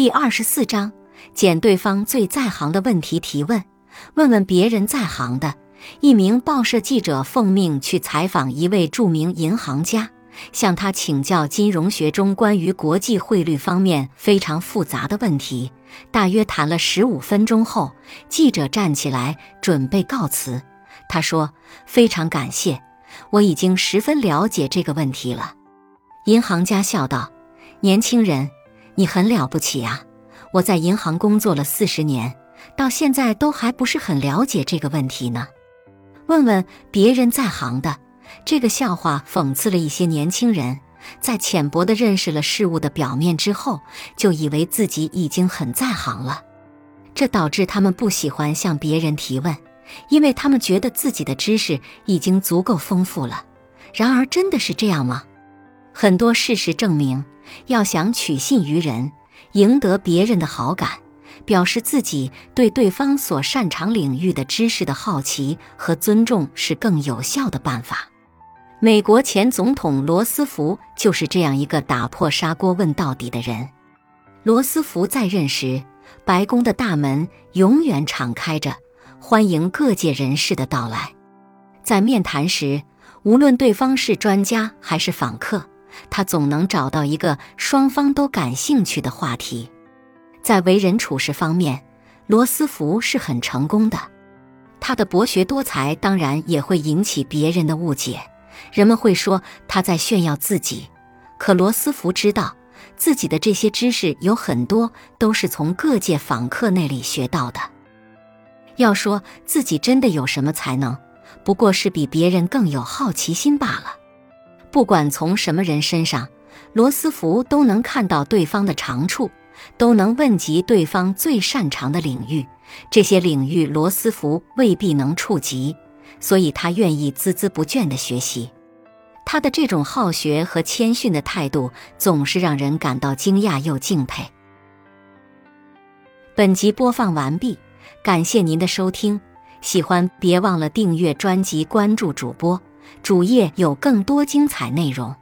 第二十四章，捡对方最在行的问题提问，问问别人在行的。一名报社记者奉命去采访一位著名银行家，向他请教金融学中关于国际汇率方面非常复杂的问题。大约谈了十五分钟后，记者站起来准备告辞。他说：“非常感谢，我已经十分了解这个问题了。”银行家笑道：“年轻人，你很了不起啊！我在银行工作了四十年，到现在都还不是很了解这个问题呢。”问问别人在行的，这个笑话讽刺了一些年轻人，在浅薄的认识了事物的表面之后，就以为自己已经很在行了，这导致他们不喜欢向别人提问，因为他们觉得自己的知识已经足够丰富了。然而，真的是这样吗？很多事实证明，要想取信于人，赢得别人的好感。表示自己对对方所擅长领域的知识的好奇和尊重是更有效的办法。美国前总统罗斯福就是这样一个打破砂锅问到底的人。罗斯福在任时，白宫的大门永远敞开着，欢迎各界人士的到来。在面谈时，无论对方是专家还是访客，他总能找到一个双方都感兴趣的话题。在为人处事方面，罗斯福是很成功的。他的博学多才当然也会引起别人的误解，人们会说他在炫耀自己。可罗斯福知道，自己的这些知识有很多都是从各界访客那里学到的。要说自己真的有什么才能，不过是比别人更有好奇心罢了。不管从什么人身上，罗斯福都能看到对方的长处。都能问及对方最擅长的领域，这些领域罗斯福未必能触及，所以他愿意孜孜不倦地学习。他的这种好学和谦逊的态度，总是让人感到惊讶又敬佩。本集播放完毕，感谢您的收听，喜欢别忘了订阅专辑、关注主播，主页有更多精彩内容。